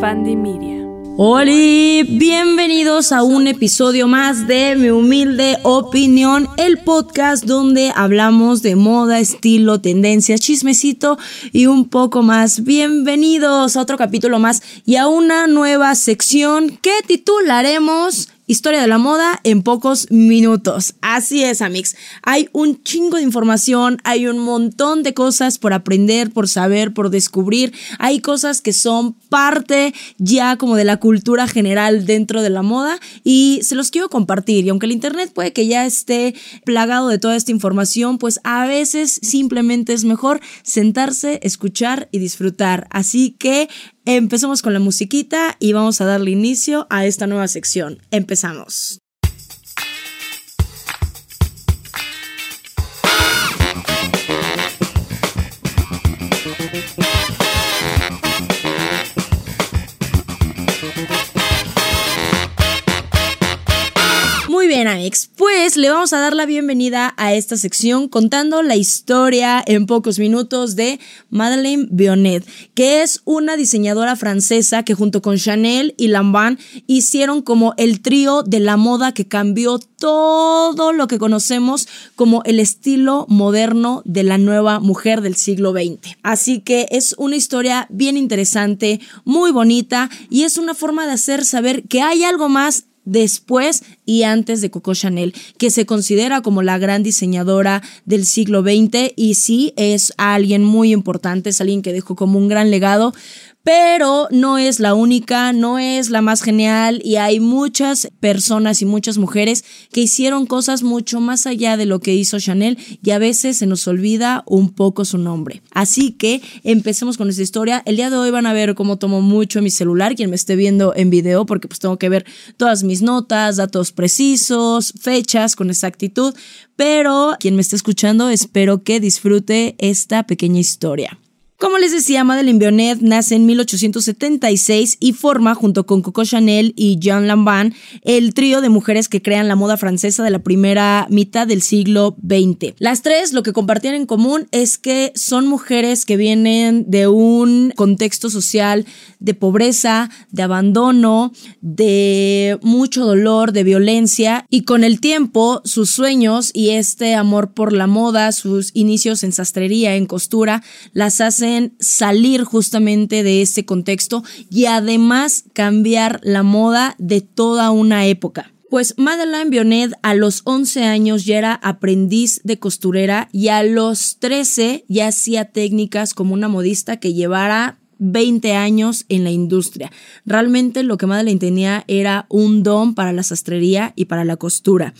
Media. Hola, bienvenidos a un episodio más de Mi Humilde Opinión, el podcast donde hablamos de moda, estilo, tendencias, chismecito y un poco más. Bienvenidos a otro capítulo más y a una nueva sección que titularemos Historia de la moda en pocos minutos. Así es, Amix. Hay un chingo de información, hay un montón de cosas por aprender, por saber, por descubrir. Hay cosas que son parte ya como de la cultura general dentro de la moda y se los quiero compartir. Y aunque el Internet puede que ya esté plagado de toda esta información, pues a veces simplemente es mejor sentarse, escuchar y disfrutar. Así que Empezamos con la musiquita y vamos a darle inicio a esta nueva sección. Empezamos. Amix. Pues le vamos a dar la bienvenida a esta sección contando la historia en pocos minutos de Madeleine Bionnet, que es una diseñadora francesa que junto con Chanel y Lambert hicieron como el trío de la moda que cambió todo lo que conocemos como el estilo moderno de la nueva mujer del siglo XX. Así que es una historia bien interesante, muy bonita y es una forma de hacer saber que hay algo más después y antes de Coco Chanel, que se considera como la gran diseñadora del siglo XX y sí es alguien muy importante, es alguien que dejó como un gran legado, pero no es la única, no es la más genial y hay muchas personas y muchas mujeres que hicieron cosas mucho más allá de lo que hizo Chanel y a veces se nos olvida un poco su nombre. Así que empecemos con esta historia. El día de hoy van a ver cómo tomo mucho mi celular, quien me esté viendo en video, porque pues tengo que ver todas mis notas, datos precisos, fechas con exactitud, pero quien me esté escuchando espero que disfrute esta pequeña historia. Como les decía, Madeleine Bionnet nace en 1876 y forma, junto con Coco Chanel y Jean Lambin, el trío de mujeres que crean la moda francesa de la primera mitad del siglo XX. Las tres lo que compartían en común es que son mujeres que vienen de un contexto social de pobreza, de abandono, de mucho dolor, de violencia y con el tiempo sus sueños y este amor por la moda, sus inicios en sastrería, en costura, las hacen salir justamente de este contexto y además cambiar la moda de toda una época. Pues Madeleine Bionnet a los 11 años ya era aprendiz de costurera y a los 13 ya hacía técnicas como una modista que llevara 20 años en la industria. Realmente lo que Madeleine tenía era un don para la sastrería y para la costura.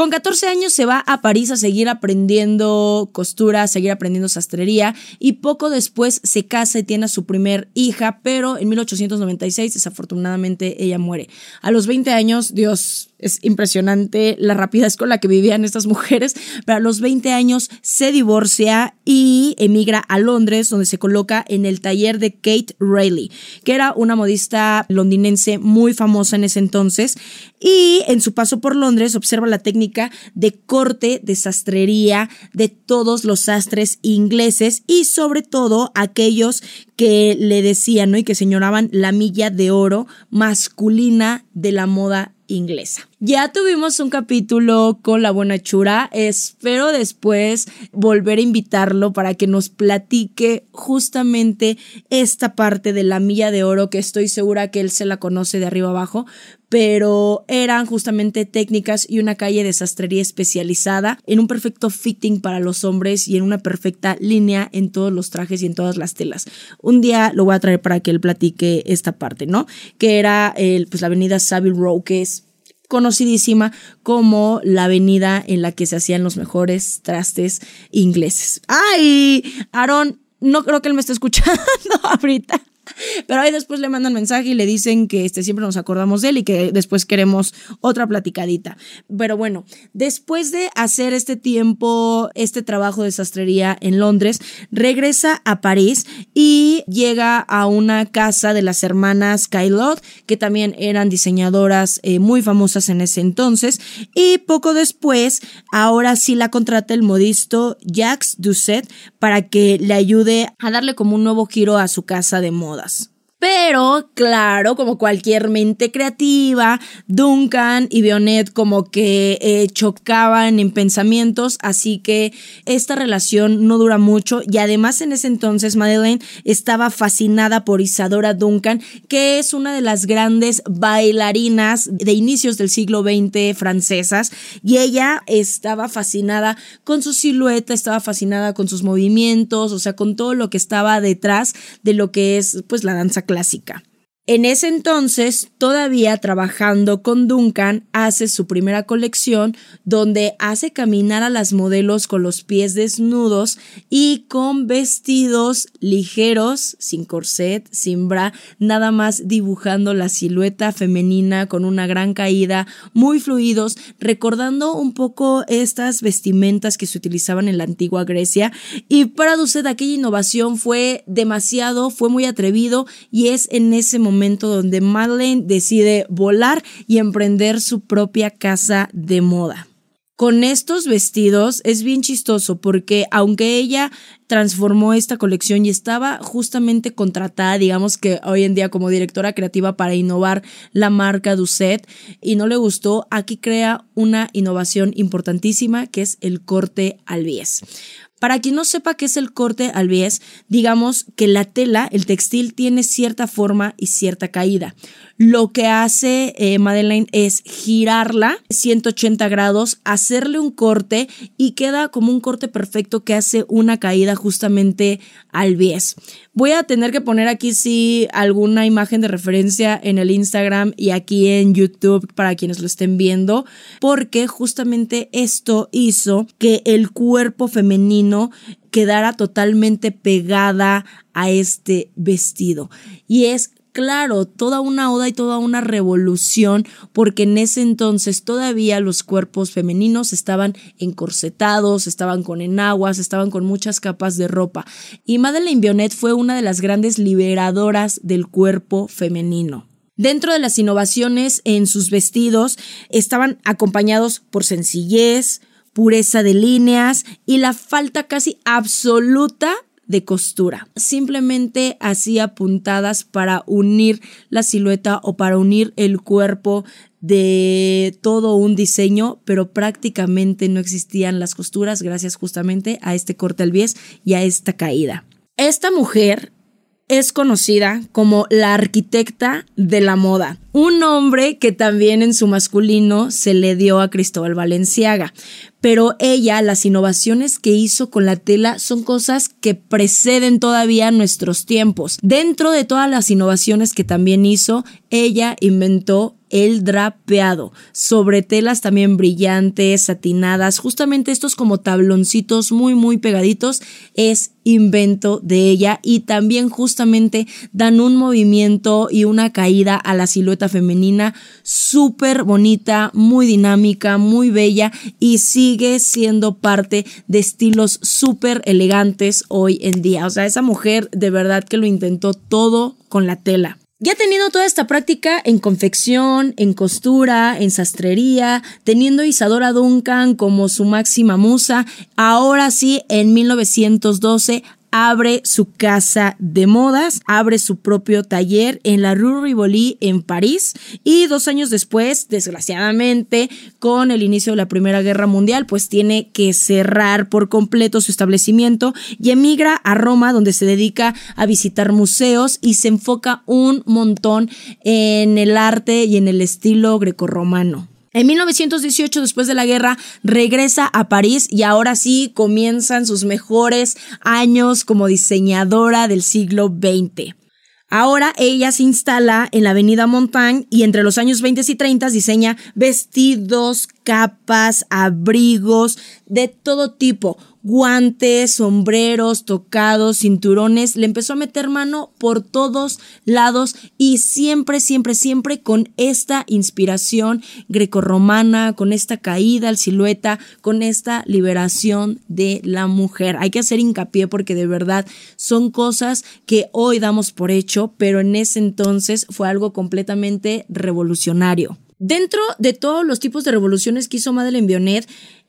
Con 14 años se va a París a seguir aprendiendo costura, a seguir aprendiendo sastrería y poco después se casa y tiene a su primer hija, pero en 1896 desafortunadamente ella muere. A los 20 años, Dios, es impresionante la rapidez con la que vivían estas mujeres, pero a los 20 años se divorcia y emigra a Londres, donde se coloca en el taller de Kate Rayleigh, que era una modista londinense muy famosa en ese entonces. Y en su paso por Londres observa la técnica de corte, de sastrería de todos los sastres ingleses y sobre todo aquellos que le decían ¿no? y que señoraban la milla de oro masculina de la moda inglesa. Ya tuvimos un capítulo con la buena chura. Espero después volver a invitarlo para que nos platique justamente esta parte de la milla de oro que estoy segura que él se la conoce de arriba abajo, pero eran justamente técnicas y una calle de sastrería especializada en un perfecto fitting para los hombres y en una perfecta línea en todos los trajes y en todas las telas. Un día lo voy a traer para que él platique esta parte, ¿no? Que era el, pues la avenida Savile Row, que es conocidísima como la avenida en la que se hacían los mejores trastes ingleses. ¡Ay! Aaron, no creo que él me esté escuchando ahorita. Pero ahí después le mandan mensaje y le dicen que este, siempre nos acordamos de él y que después queremos otra platicadita. Pero bueno, después de hacer este tiempo, este trabajo de sastrería en Londres, regresa a París y llega a una casa de las hermanas Caillot, que también eran diseñadoras eh, muy famosas en ese entonces. Y poco después, ahora sí la contrata el modisto Jacques Doucet para que le ayude a darle como un nuevo giro a su casa de modas. Pero, claro, como cualquier mente creativa, Duncan y Bionet como que eh, chocaban en pensamientos, así que esta relación no dura mucho. Y además en ese entonces Madeleine estaba fascinada por Isadora Duncan, que es una de las grandes bailarinas de inicios del siglo XX francesas. Y ella estaba fascinada con su silueta, estaba fascinada con sus movimientos, o sea, con todo lo que estaba detrás de lo que es pues la danza clásica. En ese entonces, todavía trabajando con Duncan, hace su primera colección donde hace caminar a las modelos con los pies desnudos y con vestidos ligeros, sin corset, sin bra, nada más dibujando la silueta femenina con una gran caída, muy fluidos, recordando un poco estas vestimentas que se utilizaban en la antigua Grecia. Y para usted aquella innovación fue demasiado, fue muy atrevido y es en ese momento donde Madeleine decide volar y emprender su propia casa de moda. Con estos vestidos es bien chistoso porque aunque ella transformó esta colección y estaba justamente contratada, digamos que hoy en día como directora creativa para innovar la marca Ducet y no le gustó, aquí crea una innovación importantísima que es el corte al bies. Para quien no sepa qué es el corte al bies, digamos que la tela, el textil, tiene cierta forma y cierta caída. Lo que hace eh, Madeleine es girarla 180 grados, hacerle un corte y queda como un corte perfecto que hace una caída justamente al bies. Voy a tener que poner aquí sí alguna imagen de referencia en el Instagram y aquí en YouTube para quienes lo estén viendo, porque justamente esto hizo que el cuerpo femenino quedara totalmente pegada a este vestido. Y es claro, toda una oda y toda una revolución, porque en ese entonces todavía los cuerpos femeninos estaban encorsetados, estaban con enaguas, estaban con muchas capas de ropa. Y Madeleine Bionet fue una de las grandes liberadoras del cuerpo femenino. Dentro de las innovaciones en sus vestidos estaban acompañados por sencillez, pureza de líneas y la falta casi absoluta de costura. Simplemente hacía puntadas para unir la silueta o para unir el cuerpo de todo un diseño, pero prácticamente no existían las costuras gracias justamente a este corte al bies y a esta caída. Esta mujer es conocida como la arquitecta de la moda, un nombre que también en su masculino se le dio a Cristóbal Valenciaga pero ella, las innovaciones que hizo con la tela son cosas que preceden todavía nuestros tiempos. Dentro de todas las innovaciones que también hizo, ella inventó el drapeado, sobre telas también brillantes, satinadas, justamente estos como tabloncitos muy muy pegaditos, es invento de ella y también justamente dan un movimiento y una caída a la silueta femenina súper bonita, muy dinámica, muy bella y sigue siendo parte de estilos súper elegantes hoy en día. O sea, esa mujer de verdad que lo intentó todo con la tela. Ya teniendo toda esta práctica en confección, en costura, en sastrería, teniendo Isadora Duncan como su máxima musa, ahora sí, en 1912 abre su casa de modas, abre su propio taller en la Rue Rivoli en París y dos años después, desgraciadamente, con el inicio de la Primera Guerra Mundial, pues tiene que cerrar por completo su establecimiento y emigra a Roma donde se dedica a visitar museos y se enfoca un montón en el arte y en el estilo grecorromano. En 1918, después de la guerra, regresa a París y ahora sí comienzan sus mejores años como diseñadora del siglo XX. Ahora ella se instala en la avenida Montaigne y entre los años 20 y 30 diseña vestidos, capas, abrigos de todo tipo, guantes, sombreros, tocados, cinturones, le empezó a meter mano por todos lados y siempre, siempre, siempre con esta inspiración grecorromana, con esta caída al silueta, con esta liberación de la mujer. Hay que hacer hincapié porque de verdad son cosas que hoy damos por hecho, pero en ese entonces fue algo completamente revolucionario. Dentro de todos los tipos de revoluciones que hizo Madeleine Bionet,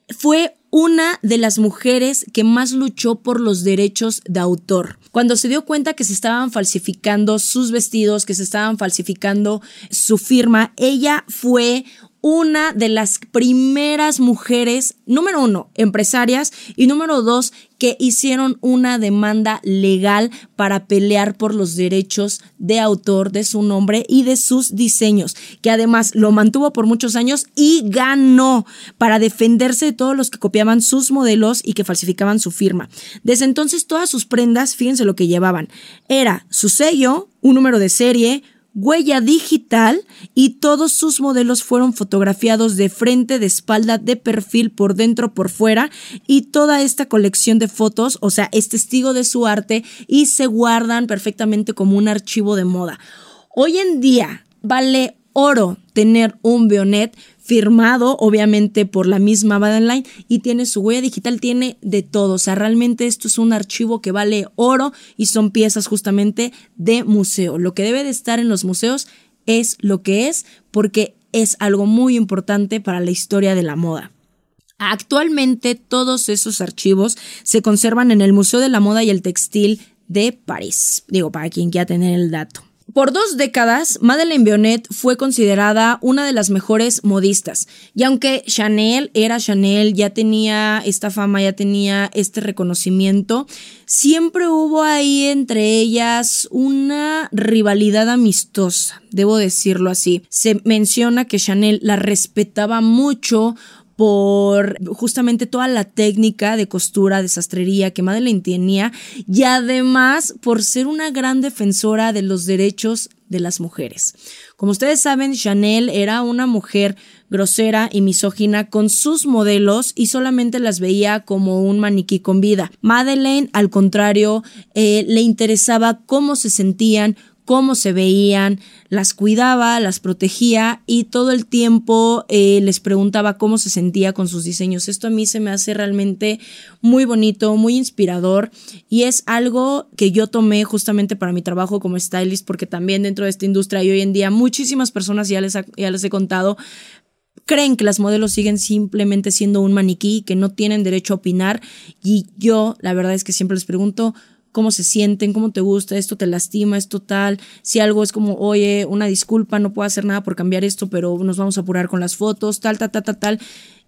fue una de las mujeres que más luchó por los derechos de autor. Cuando se dio cuenta que se estaban falsificando sus vestidos, que se estaban falsificando su firma, ella fue una de las primeras mujeres, número uno, empresarias y número dos, que hicieron una demanda legal para pelear por los derechos de autor de su nombre y de sus diseños, que además lo mantuvo por muchos años y ganó para defenderse de todos los que copiaban sus modelos y que falsificaban su firma. Desde entonces todas sus prendas, fíjense lo que llevaban, era su sello, un número de serie, huella digital y todos sus modelos fueron fotografiados de frente, de espalda, de perfil, por dentro, por fuera y toda esta colección de fotos, o sea, es testigo de su arte y se guardan perfectamente como un archivo de moda. Hoy en día vale oro tener un Bionet firmado obviamente por la misma Madeline y tiene su huella digital, tiene de todo. O sea, realmente esto es un archivo que vale oro y son piezas justamente de museo. Lo que debe de estar en los museos es lo que es porque es algo muy importante para la historia de la moda. Actualmente todos esos archivos se conservan en el Museo de la Moda y el Textil de París. Digo, para quien quiera tener el dato. Por dos décadas, Madeleine Bionet fue considerada una de las mejores modistas. Y aunque Chanel era Chanel, ya tenía esta fama, ya tenía este reconocimiento, siempre hubo ahí entre ellas una rivalidad amistosa, debo decirlo así. Se menciona que Chanel la respetaba mucho por justamente toda la técnica de costura, de sastrería que Madeleine tenía y además por ser una gran defensora de los derechos de las mujeres. Como ustedes saben, Chanel era una mujer grosera y misógina con sus modelos y solamente las veía como un maniquí con vida. Madeleine, al contrario, eh, le interesaba cómo se sentían, cómo se veían, las cuidaba, las protegía y todo el tiempo eh, les preguntaba cómo se sentía con sus diseños. Esto a mí se me hace realmente muy bonito, muy inspirador y es algo que yo tomé justamente para mi trabajo como stylist porque también dentro de esta industria y hoy en día muchísimas personas, ya les, ya les he contado, creen que las modelos siguen simplemente siendo un maniquí, que no tienen derecho a opinar y yo la verdad es que siempre les pregunto, cómo se sienten, cómo te gusta, esto te lastima, esto tal, si algo es como, oye, una disculpa, no puedo hacer nada por cambiar esto, pero nos vamos a apurar con las fotos, tal, tal, tal, tal, tal,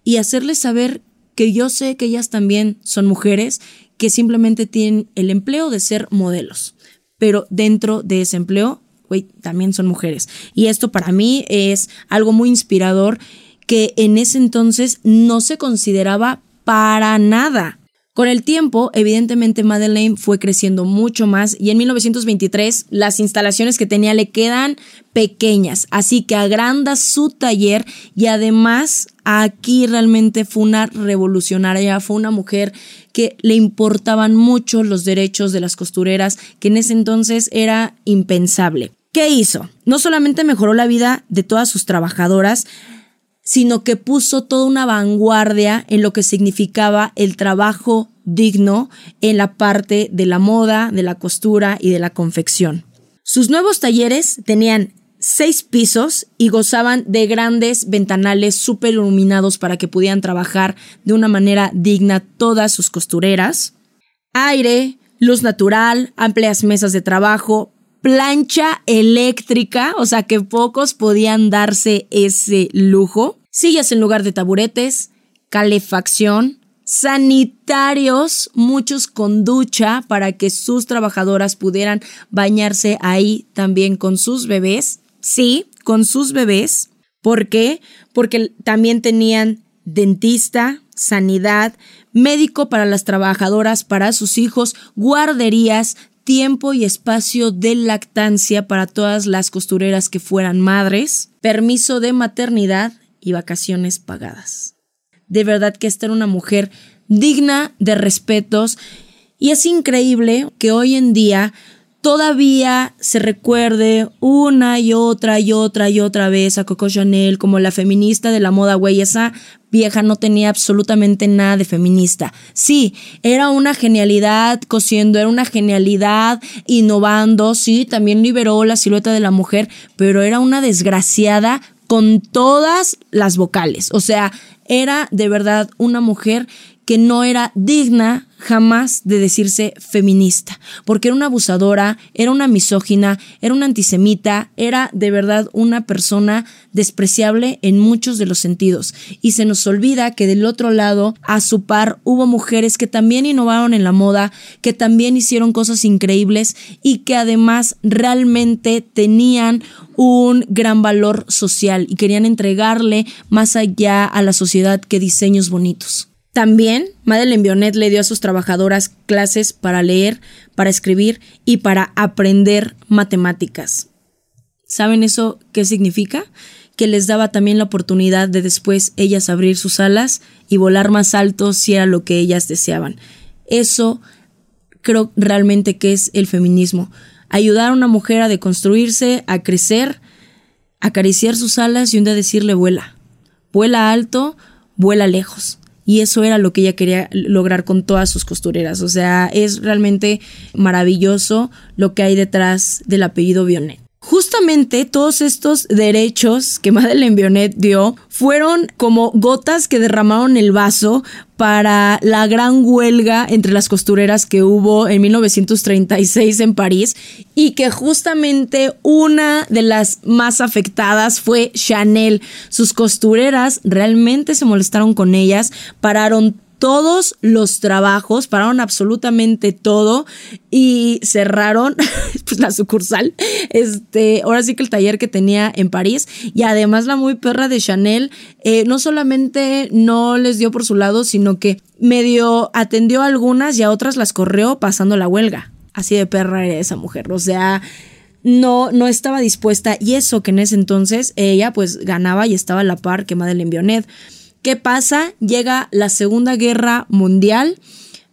y hacerles saber que yo sé que ellas también son mujeres que simplemente tienen el empleo de ser modelos, pero dentro de ese empleo, güey, también son mujeres. Y esto para mí es algo muy inspirador que en ese entonces no se consideraba para nada. Con el tiempo, evidentemente Madeleine fue creciendo mucho más y en 1923 las instalaciones que tenía le quedan pequeñas, así que agranda su taller y además aquí realmente fue una revolucionaria, fue una mujer que le importaban mucho los derechos de las costureras, que en ese entonces era impensable. ¿Qué hizo? No solamente mejoró la vida de todas sus trabajadoras, sino que puso toda una vanguardia en lo que significaba el trabajo digno en la parte de la moda, de la costura y de la confección. Sus nuevos talleres tenían seis pisos y gozaban de grandes ventanales súper iluminados para que pudieran trabajar de una manera digna todas sus costureras. Aire, luz natural, amplias mesas de trabajo, plancha eléctrica, o sea que pocos podían darse ese lujo, sillas en lugar de taburetes, calefacción, sanitarios, muchos con ducha para que sus trabajadoras pudieran bañarse ahí también con sus bebés. Sí, con sus bebés. ¿Por qué? Porque también tenían dentista, sanidad, médico para las trabajadoras, para sus hijos, guarderías, tiempo y espacio de lactancia para todas las costureras que fueran madres, permiso de maternidad y vacaciones pagadas. De verdad que esta era una mujer digna de respetos y es increíble que hoy en día todavía se recuerde una y otra y otra y otra vez a Coco Chanel como la feminista de la moda, güey. Esa vieja no tenía absolutamente nada de feminista. Sí, era una genialidad cosiendo, era una genialidad innovando, sí, también liberó la silueta de la mujer, pero era una desgraciada con todas las vocales. O sea, era de verdad una mujer que no era digna jamás de decirse feminista, porque era una abusadora, era una misógina, era una antisemita, era de verdad una persona despreciable en muchos de los sentidos. Y se nos olvida que del otro lado, a su par, hubo mujeres que también innovaron en la moda, que también hicieron cosas increíbles y que además realmente tenían un gran valor social y querían entregarle más allá a la sociedad que diseños bonitos. También Madeleine Bionet le dio a sus trabajadoras clases para leer, para escribir y para aprender matemáticas. ¿Saben eso qué significa? Que les daba también la oportunidad de después ellas abrir sus alas y volar más alto si era lo que ellas deseaban. Eso creo realmente que es el feminismo. Ayudar a una mujer a deconstruirse, a crecer, acariciar sus alas y un día decirle vuela. Vuela alto, vuela lejos. Y eso era lo que ella quería lograr con todas sus costureras. O sea, es realmente maravilloso lo que hay detrás del apellido Bionet. Justamente todos estos derechos que Madeleine Bionet dio fueron como gotas que derramaron el vaso para la gran huelga entre las costureras que hubo en 1936 en París y que justamente una de las más afectadas fue Chanel. Sus costureras realmente se molestaron con ellas, pararon todos los trabajos, pararon absolutamente todo y cerraron pues, la sucursal. Este, ahora sí que el taller que tenía en París y además la muy perra de Chanel eh, no solamente no les dio por su lado, sino que medio atendió a algunas y a otras las corrió pasando la huelga. Así de perra era esa mujer. O sea, no, no estaba dispuesta y eso que en ese entonces ella pues ganaba y estaba a la par que Madeleine Bionet. ¿Qué pasa? Llega la Segunda Guerra Mundial.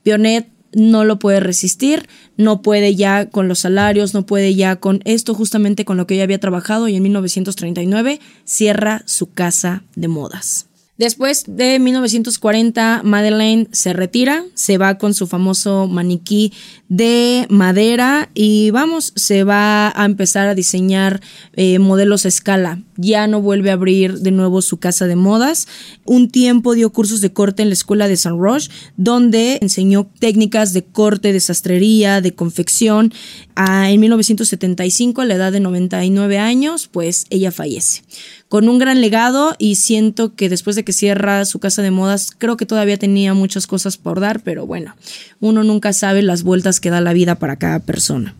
Bionet no lo puede resistir, no puede ya con los salarios, no puede ya con esto justamente con lo que ella había trabajado y en 1939 cierra su casa de modas. Después de 1940, Madeleine se retira, se va con su famoso maniquí de madera y vamos, se va a empezar a diseñar eh, modelos a escala. Ya no vuelve a abrir de nuevo su casa de modas. Un tiempo dio cursos de corte en la escuela de Saint Roche, donde enseñó técnicas de corte, de sastrería, de confección. Ah, en 1975, a la edad de 99 años, pues ella fallece con un gran legado y siento que después de que cierra su casa de modas, creo que todavía tenía muchas cosas por dar, pero bueno, uno nunca sabe las vueltas que da la vida para cada persona.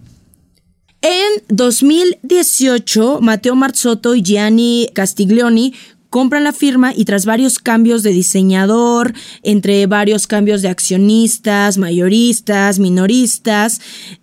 En 2018, Matteo Marzotto y Gianni Castiglioni compran la firma y tras varios cambios de diseñador, entre varios cambios de accionistas, mayoristas, minoristas,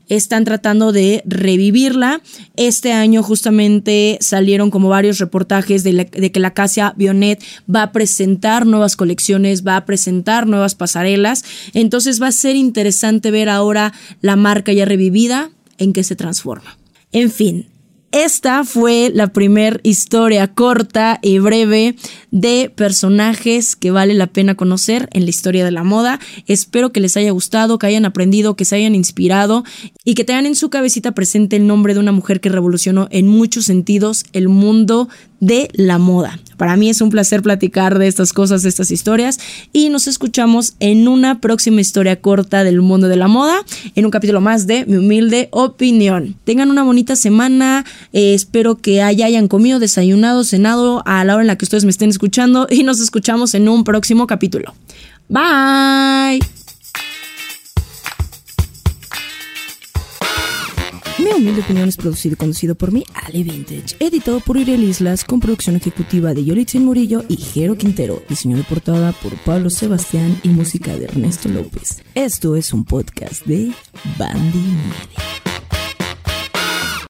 están tratando de revivirla. Este año justamente salieron como varios reportajes de, que la Casa Bionet va a presentar nuevas colecciones, va a presentar nuevas pasarelas. Entonces va a ser interesante ver ahora la marca ya revivida en qué se transforma. En fin, esta fue la primera historia corta y breve de personajes que vale la pena conocer en la historia de la moda. Espero que les haya gustado, que hayan aprendido, que se hayan inspirado y que tengan en su cabecita presente el nombre de una mujer que revolucionó en muchos sentidos el mundo de la moda. Para mí es un placer platicar de estas cosas, de estas historias y nos escuchamos en una próxima historia corta del mundo de la moda, en un capítulo más de mi humilde opinión. Tengan una bonita semana, eh, espero que hayan comido, desayunado, cenado a la hora en la que ustedes me estén escuchando y nos escuchamos en un próximo capítulo. Bye. Mi humilde opinión es producido y conducido por mí, Ale Vintage, editado por Uriel Islas, con producción ejecutiva de Yolitzin Murillo y Jero Quintero, diseño de portada por Pablo Sebastián y música de Ernesto López. Esto es un podcast de Bandy Media.